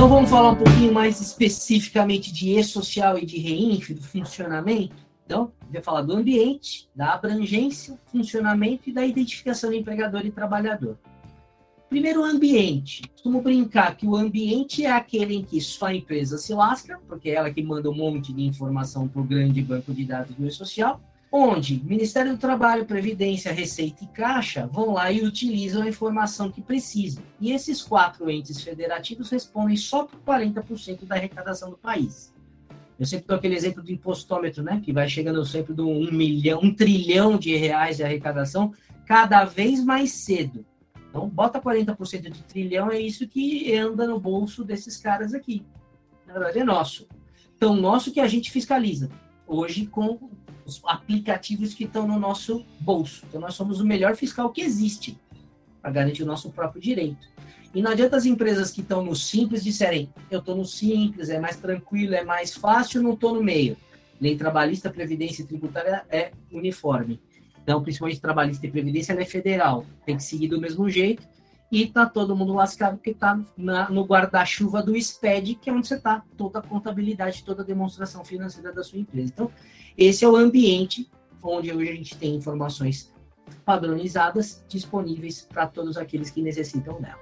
Então vamos falar um pouquinho mais especificamente de e-social e de reinf, do funcionamento. Então, vai falar do ambiente, da abrangência, funcionamento e da identificação do empregador e trabalhador. Primeiro, o ambiente. Costumo brincar que o ambiente é aquele em que só a empresa se lasca, porque é ela que manda um monte de informação para o grande banco de dados do e-social, onde Ministério do Trabalho, Previdência, Receita e Caixa vão lá e utilizam a informação que precisam. E esses quatro entes federativos respondem só por 40% da arrecadação do país. Eu sempre dou aquele exemplo do impostômetro, né? Que vai chegando sempre de um milhão, um trilhão de reais de arrecadação cada vez mais cedo. Então, bota 40% de trilhão, é isso que anda no bolso desses caras aqui. Na verdade, é nosso. Então, nosso que a gente fiscaliza. Hoje, com os aplicativos que estão no nosso bolso. Então, nós somos o melhor fiscal que existe para garantir o nosso próprio direito. E não adianta as empresas que estão no simples disserem, eu estou no simples, é mais tranquilo, é mais fácil, não estou no meio. Lei trabalhista, previdência e tributária é uniforme. Então, principalmente trabalhista e previdência, ela é federal, tem que seguir do mesmo jeito. E tá todo mundo lascado porque tá no guarda-chuva do SPED, que é onde você está toda a contabilidade, toda a demonstração financeira da sua empresa. Então, esse é o ambiente onde hoje a gente tem informações padronizadas disponíveis para todos aqueles que necessitam dela.